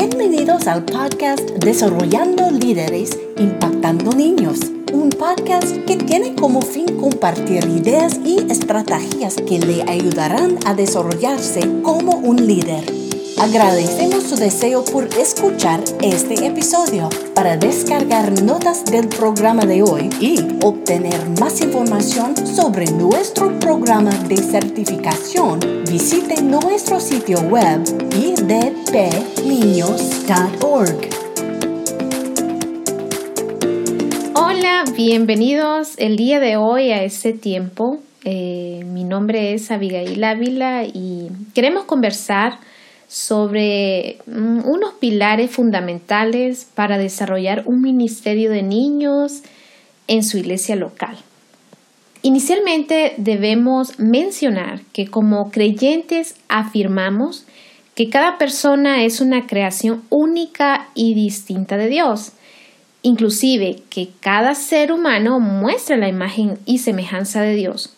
Bienvenidos al podcast Desarrollando Líderes, Impactando Niños, un podcast que tiene como fin compartir ideas y estrategias que le ayudarán a desarrollarse como un líder. Agradecemos su deseo por escuchar este episodio. Para descargar notas del programa de hoy y obtener más información sobre nuestro programa de certificación, visite nuestro sitio web idpniños.org. Hola, bienvenidos el día de hoy a este tiempo. Eh, mi nombre es Abigail Ávila y queremos conversar sobre mm, unos pilares fundamentales para desarrollar un ministerio de niños en su iglesia local. Inicialmente debemos mencionar que como creyentes afirmamos que cada persona es una creación única y distinta de Dios, inclusive que cada ser humano muestra la imagen y semejanza de Dios.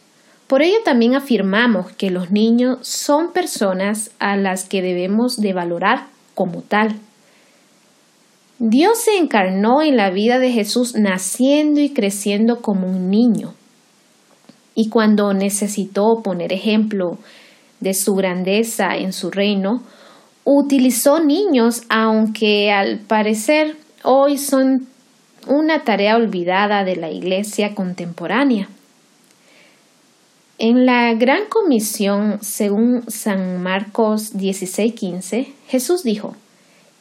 Por ello también afirmamos que los niños son personas a las que debemos de valorar como tal. Dios se encarnó en la vida de Jesús naciendo y creciendo como un niño. Y cuando necesitó poner ejemplo de su grandeza en su reino, utilizó niños, aunque al parecer hoy son una tarea olvidada de la iglesia contemporánea. En la gran comisión, según San Marcos 16:15, Jesús dijo,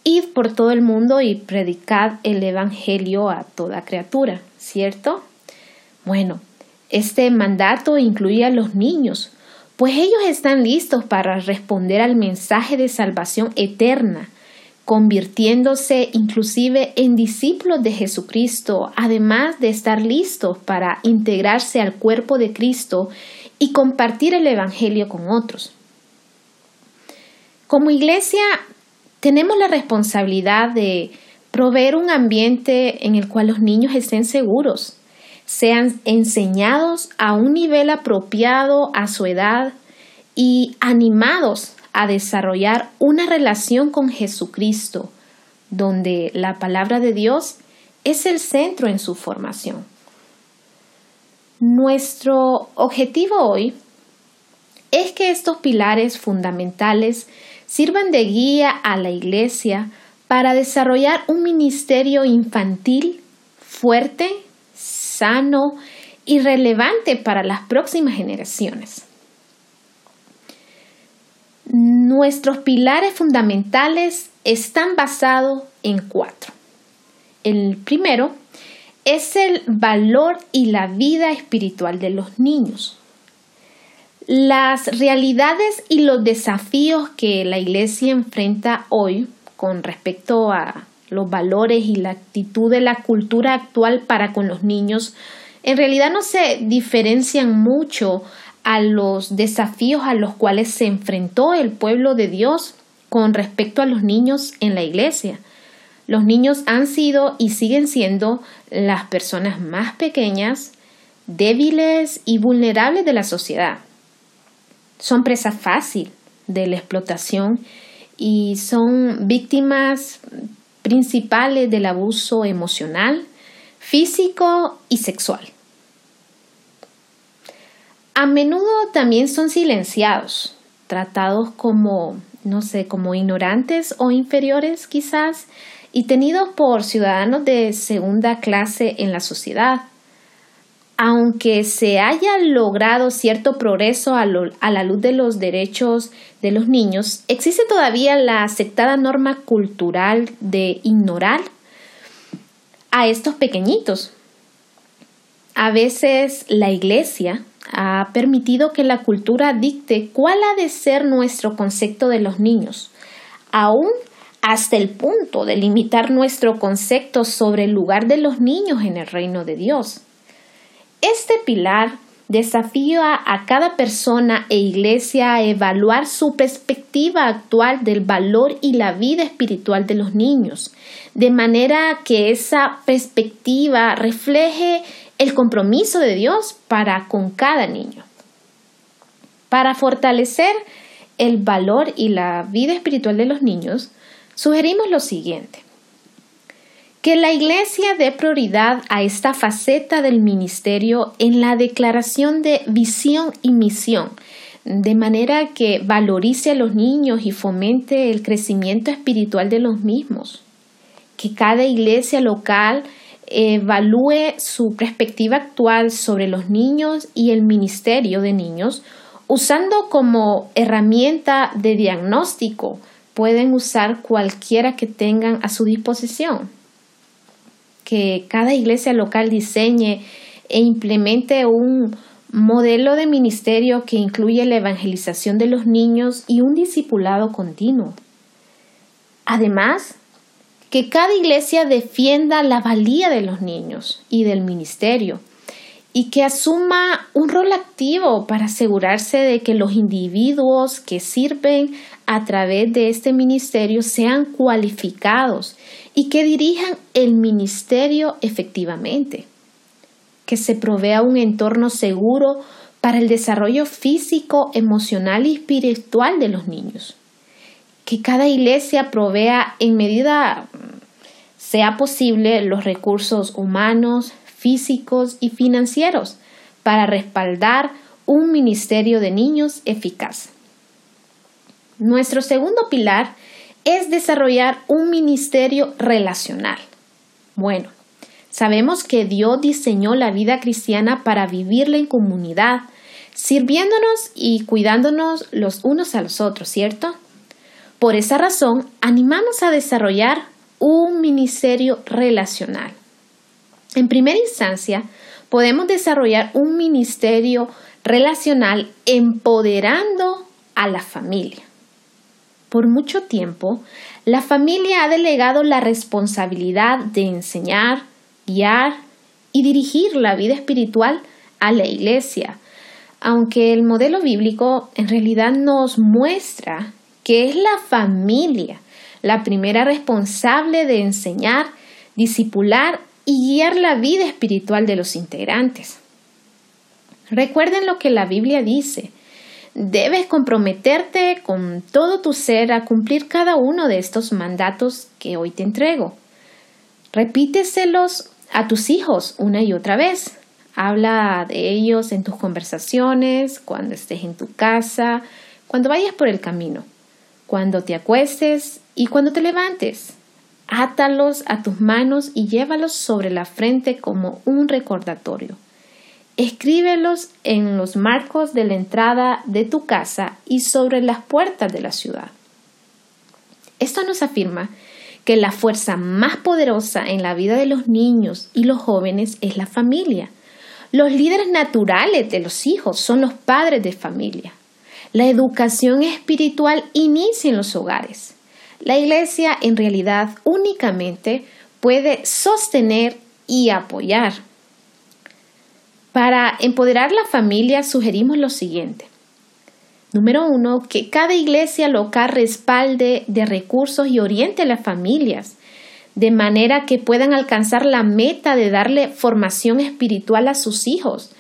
Id por todo el mundo y predicad el Evangelio a toda criatura, ¿cierto? Bueno, este mandato incluía a los niños, pues ellos están listos para responder al mensaje de salvación eterna, convirtiéndose inclusive en discípulos de Jesucristo, además de estar listos para integrarse al cuerpo de Cristo y compartir el Evangelio con otros. Como iglesia tenemos la responsabilidad de proveer un ambiente en el cual los niños estén seguros, sean enseñados a un nivel apropiado a su edad y animados a desarrollar una relación con Jesucristo, donde la palabra de Dios es el centro en su formación. Nuestro objetivo hoy es que estos pilares fundamentales sirvan de guía a la Iglesia para desarrollar un ministerio infantil fuerte, sano y relevante para las próximas generaciones. Nuestros pilares fundamentales están basados en cuatro. El primero es el valor y la vida espiritual de los niños. Las realidades y los desafíos que la iglesia enfrenta hoy con respecto a los valores y la actitud de la cultura actual para con los niños en realidad no se diferencian mucho a los desafíos a los cuales se enfrentó el pueblo de Dios con respecto a los niños en la iglesia. Los niños han sido y siguen siendo las personas más pequeñas, débiles y vulnerables de la sociedad. Son presa fácil de la explotación y son víctimas principales del abuso emocional, físico y sexual. A menudo también son silenciados, tratados como, no sé, como ignorantes o inferiores quizás, y tenidos por ciudadanos de segunda clase en la sociedad. Aunque se haya logrado cierto progreso a, la luz de los derechos de los niños, existe todavía la aceptada norma cultural de ignorar a estos pequeñitos. A veces la iglesia ha permitido que la cultura dicte cuál ha de ser nuestro concepto de los niños, aun hasta el punto de limitar nuestro concepto sobre el lugar de los niños en el reino de Dios. Este pilar desafía a cada persona e iglesia a evaluar su perspectiva actual del valor y la vida espiritual de los niños, de manera que esa perspectiva refleje el compromiso de Dios para con cada niño. Para fortalecer el valor y la vida espiritual de los niños, sugerimos lo siguiente. Que la Iglesia dé prioridad a esta faceta del ministerio en la declaración de visión y misión, de manera que valorice a los niños y fomente el crecimiento espiritual de los mismos. Que cada iglesia local evalúe su perspectiva actual sobre los niños y el ministerio de niños, usando como herramienta de diagnóstico, pueden usar cualquiera que tengan a su disposición. Que cada iglesia local diseñe e implemente un modelo de ministerio que incluye la evangelización de los niños y un discipulado continuo. Además, que cada iglesia defienda la valía de los niños y del ministerio y que asuma un rol activo para asegurarse de que los individuos que sirven a través de este ministerio sean cualificados y que dirijan el ministerio efectivamente, que se provea un entorno seguro para el desarrollo físico, emocional y espiritual de los niños. Que cada iglesia provea en medida sea posible los recursos humanos, físicos y financieros para respaldar un ministerio de niños eficaz. Nuestro segundo pilar es desarrollar un ministerio relacional. Bueno, sabemos que Dios diseñó la vida cristiana para vivirla en comunidad, sirviéndonos y cuidándonos los unos a los otros, ¿cierto? Por esa razón, animamos a desarrollar un ministerio relacional. En primera instancia, podemos desarrollar un ministerio relacional empoderando a la familia. Por mucho tiempo, la familia ha delegado la responsabilidad de enseñar, guiar y dirigir la vida espiritual a la iglesia, aunque el modelo bíblico en realidad nos muestra que es la familia la primera responsable de enseñar, disipular y guiar la vida espiritual de los integrantes. Recuerden lo que la Biblia dice. Debes comprometerte con todo tu ser a cumplir cada uno de estos mandatos que hoy te entrego. Repíteselos a tus hijos una y otra vez. Habla de ellos en tus conversaciones, cuando estés en tu casa, cuando vayas por el camino cuando te acuestes y cuando te levantes. Átalos a tus manos y llévalos sobre la frente como un recordatorio. Escríbelos en los marcos de la entrada de tu casa y sobre las puertas de la ciudad. Esto nos afirma que la fuerza más poderosa en la vida de los niños y los jóvenes es la familia. Los líderes naturales de los hijos son los padres de familia. La educación espiritual inicia en los hogares. La iglesia en realidad únicamente puede sostener y apoyar. Para empoderar la familia sugerimos lo siguiente. Número uno, que cada iglesia local respalde de recursos y oriente a las familias, de manera que puedan alcanzar la meta de darle formación espiritual a sus hijos,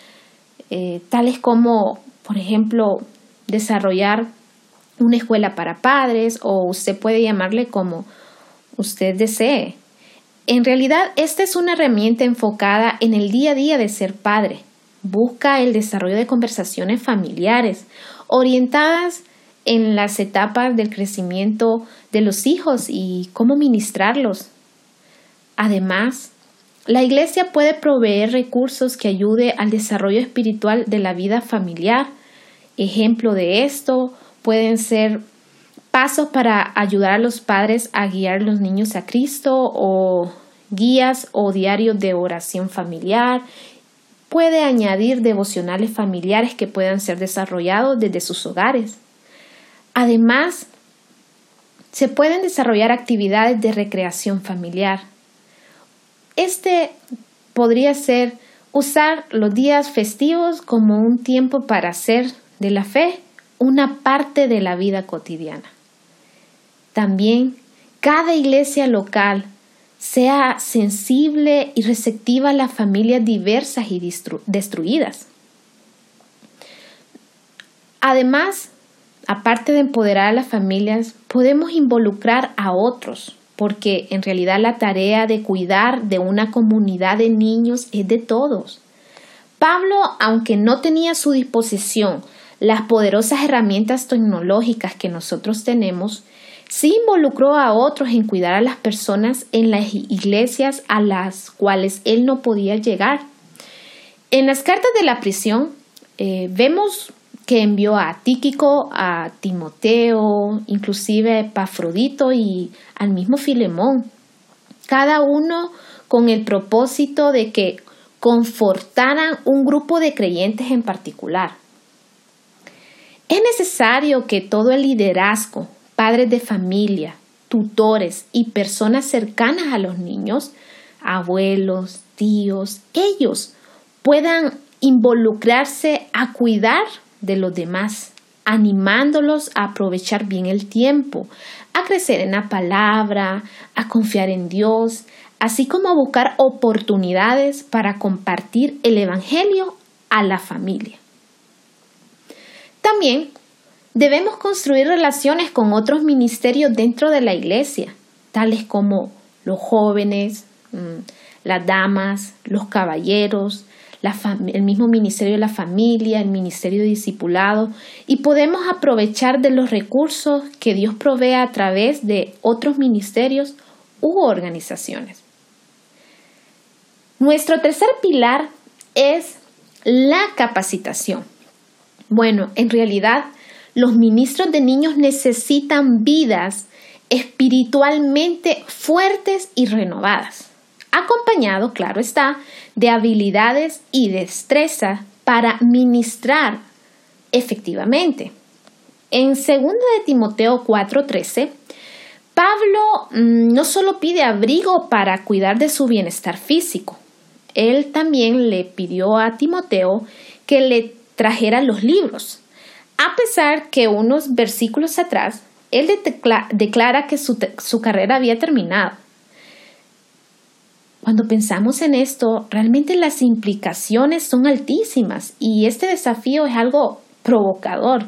eh, tales como, por ejemplo, desarrollar una escuela para padres o usted puede llamarle como usted desee. En realidad, esta es una herramienta enfocada en el día a día de ser padre. Busca el desarrollo de conversaciones familiares orientadas en las etapas del crecimiento de los hijos y cómo ministrarlos. Además, la iglesia puede proveer recursos que ayude al desarrollo espiritual de la vida familiar Ejemplo de esto pueden ser pasos para ayudar a los padres a guiar a los niños a Cristo o guías o diarios de oración familiar. Puede añadir devocionales familiares que puedan ser desarrollados desde sus hogares. Además, se pueden desarrollar actividades de recreación familiar. Este podría ser usar los días festivos como un tiempo para hacer de la fe una parte de la vida cotidiana. También cada iglesia local sea sensible y receptiva a las familias diversas y destruidas. Además, aparte de empoderar a las familias, podemos involucrar a otros, porque en realidad la tarea de cuidar de una comunidad de niños es de todos. Pablo, aunque no tenía su disposición las poderosas herramientas tecnológicas que nosotros tenemos, sí involucró a otros en cuidar a las personas en las iglesias a las cuales él no podía llegar. En las cartas de la prisión eh, vemos que envió a Tíquico, a Timoteo, inclusive a Epafrodito y al mismo Filemón, cada uno con el propósito de que confortaran un grupo de creyentes en particular. Es necesario que todo el liderazgo, padres de familia, tutores y personas cercanas a los niños, abuelos, tíos, ellos puedan involucrarse a cuidar de los demás, animándolos a aprovechar bien el tiempo, a crecer en la palabra, a confiar en Dios, así como a buscar oportunidades para compartir el Evangelio a la familia. También Debemos construir relaciones con otros ministerios dentro de la iglesia, tales como los jóvenes, mm, las damas, los caballeros, el mismo ministerio de la familia, el ministerio de discipulado, y podemos aprovechar de los recursos que Dios provee a través de otros ministerios u organizaciones. Nuestro tercer pilar es la capacitación. Bueno, en realidad, los ministros de niños necesitan vidas espiritualmente fuertes y renovadas, acompañado, claro está, de habilidades y destreza para ministrar efectivamente. En 2 de Timoteo 4:13, Pablo mm, no solo pide abrigo para cuidar de su bienestar físico, él también le pidió a Timoteo que le trajera los libros, a pesar que unos versículos atrás, él declara que su, su carrera había terminado. Cuando pensamos en esto, realmente las implicaciones son altísimas y este desafío es algo provocador.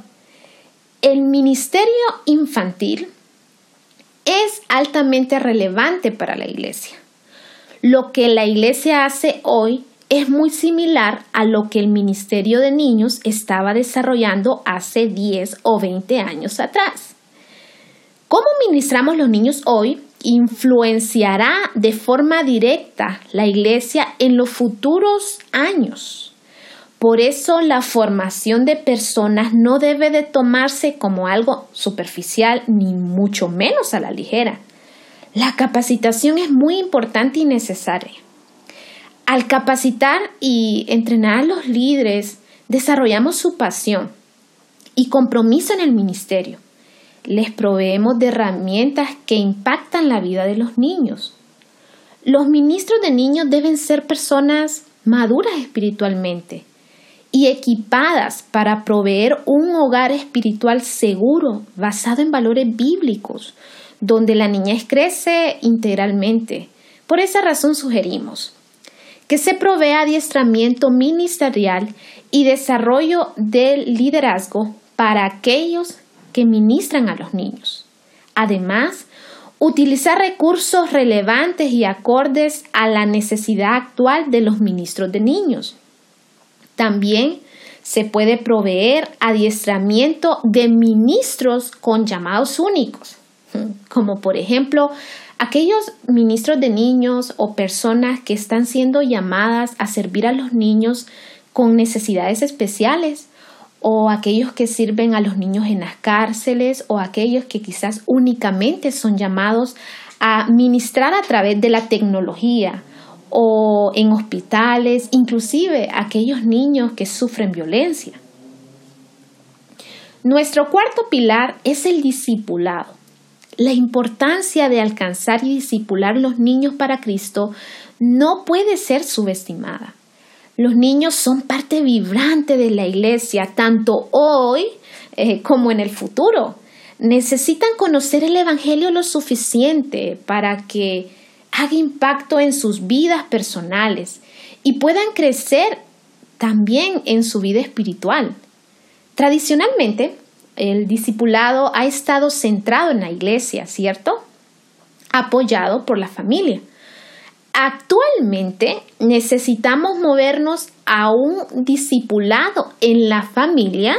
El ministerio infantil es altamente relevante para la iglesia. Lo que la iglesia hace hoy es muy similar a lo que el Ministerio de Niños estaba desarrollando hace 10 o 20 años atrás. ¿Cómo ministramos los niños hoy? influenciará de forma directa la iglesia en los futuros años. Por eso la formación de personas no debe de tomarse como algo superficial ni mucho menos a la ligera. La capacitación es muy importante y necesaria. Al capacitar y entrenar a los líderes, desarrollamos su pasión y compromiso en el ministerio. Les proveemos de herramientas que impactan la vida de los niños. Los ministros de niños deben ser personas maduras espiritualmente y equipadas para proveer un hogar espiritual seguro basado en valores bíblicos, donde la niñez crece integralmente. Por esa razón sugerimos que se provea adiestramiento ministerial y desarrollo del liderazgo para aquellos que ministran a los niños. Además, utilizar recursos relevantes y acordes a la necesidad actual de los ministros de niños. También se puede proveer adiestramiento de ministros con llamados únicos, como por ejemplo aquellos ministros de niños o personas que están siendo llamadas a servir a los niños con necesidades especiales o aquellos que sirven a los niños en las cárceles o aquellos que quizás únicamente son llamados a ministrar a través de la tecnología o en hospitales, inclusive aquellos niños que sufren violencia. Nuestro cuarto pilar es el discipulado. La importancia de alcanzar y discipular los niños para Cristo no puede ser subestimada. Los niños son parte vibrante de la iglesia, tanto hoy eh, como en el futuro. Necesitan conocer el Evangelio lo suficiente para que haga impacto en sus vidas personales y puedan crecer también en su vida espiritual. Tradicionalmente, el discipulado ha estado centrado en la iglesia, ¿cierto? Apoyado por la familia. Actualmente necesitamos movernos a un discipulado en la familia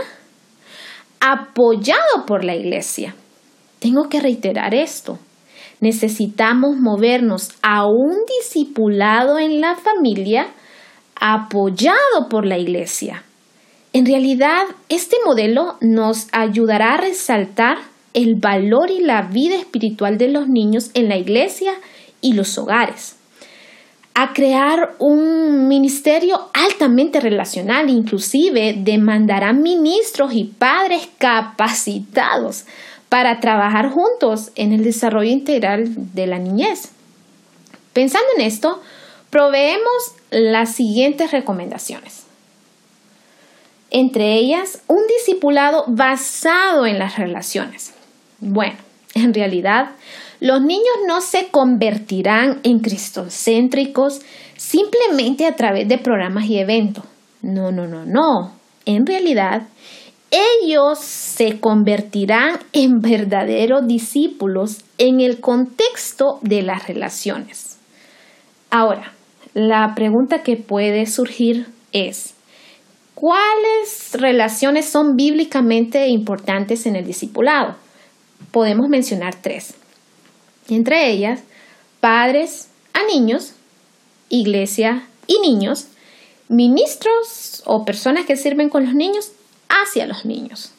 apoyado por la iglesia. Tengo que reiterar esto. Necesitamos movernos a un discipulado en la familia apoyado por la iglesia. En realidad, este modelo nos ayudará a resaltar el valor y la vida espiritual de los niños en la iglesia y los hogares a crear un ministerio altamente relacional, inclusive demandará ministros y padres capacitados para trabajar juntos en el desarrollo integral de la niñez. Pensando en esto, proveemos las siguientes recomendaciones. Entre ellas, un discipulado basado en las relaciones. Bueno, en realidad, los niños no se convertirán en cristocéntricos simplemente a través de programas y eventos. No, no, no, no. En realidad, ellos se convertirán en verdaderos discípulos en el contexto de las relaciones. Ahora, la pregunta que puede surgir es, ¿cuáles relaciones son bíblicamente importantes en el discipulado? Podemos mencionar tres entre ellas padres a niños, iglesia y niños, ministros o personas que sirven con los niños hacia los niños.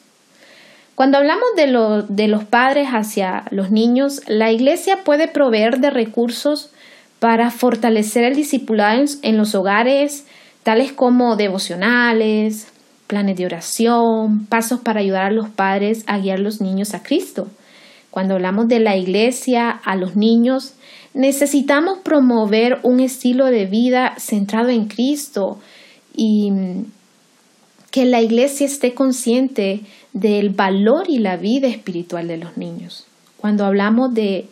Cuando hablamos de, de, los padres hacia los niños, la iglesia puede proveer de recursos para fortalecer el discipulado en los hogares, tales como devocionales, planes de oración, pasos para ayudar a los padres a guiar a los niños a Cristo. Cuando hablamos de la iglesia a los niños, necesitamos promover un estilo de vida centrado en Cristo y que la iglesia esté consciente del valor y la vida espiritual de los niños. Cuando hablamos de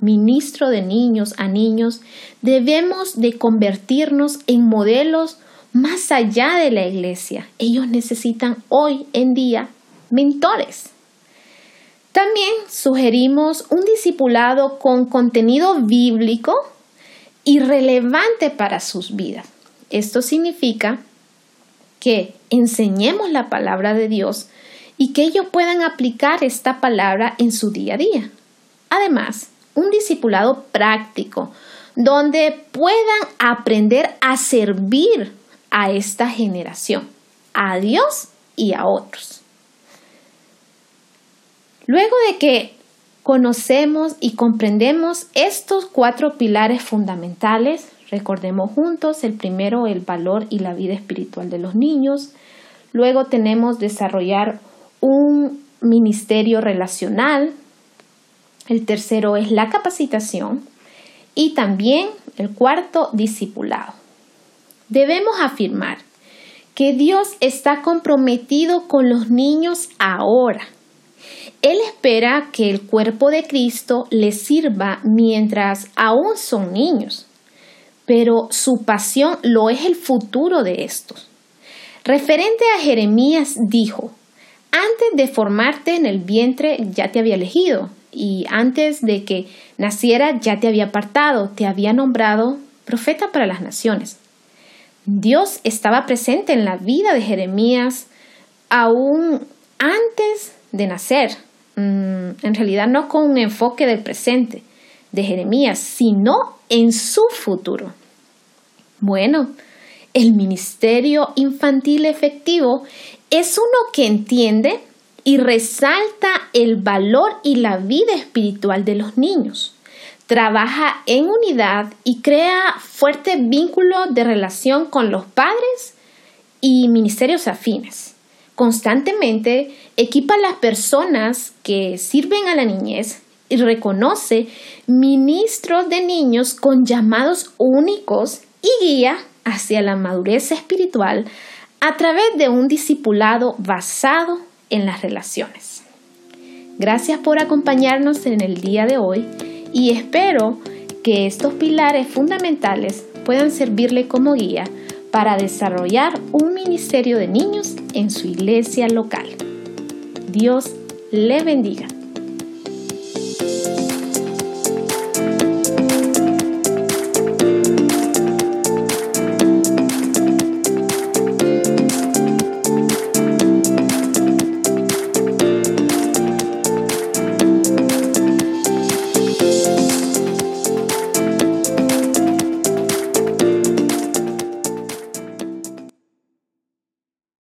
ministro de niños a niños, debemos de convertirnos en modelos más allá de la iglesia. Ellos necesitan hoy en día mentores. También sugerimos un discipulado con contenido bíblico y relevante para sus vidas. Esto significa que enseñemos la palabra de Dios y que ellos puedan aplicar esta palabra en su día a día. Además, un discipulado práctico donde puedan aprender a servir a esta generación, a Dios y a otros. Luego de que conocemos y comprendemos estos cuatro pilares fundamentales, recordemos juntos, el primero, el valor y la vida espiritual de los niños. Luego tenemos desarrollar un ministerio relacional. El tercero es la capacitación. Y también el cuarto, discipulado. Debemos afirmar que Dios está comprometido con los niños ahora él espera que el cuerpo de Cristo les sirva mientras aún son niños, pero su pasión lo es el futuro de estos. Referente a Jeremías dijo, antes de formarte en el vientre ya te había elegido, y antes de que naciera ya te había apartado, te había nombrado profeta para las naciones. Dios estaba presente en la vida de Jeremías aún antes de nacer. Mm, en realidad no con un enfoque del presente de Jeremías, sino en su futuro. Bueno, el ministerio infantil efectivo es uno que entiende y resalta el valor y la vida espiritual de los niños. Trabaja en unidad y crea fuerte vínculo de relación con los padres y ministerios afines constantemente equipa a las personas que sirven a la niñez y reconoce ministros de niños con llamados únicos y guía hacia la madurez espiritual a través de un discipulado basado en las relaciones. Gracias por acompañarnos en el día de hoy y espero que estos pilares fundamentales puedan servirle como guía para desarrollar un ministerio de niños en su iglesia local. Dios le bendiga.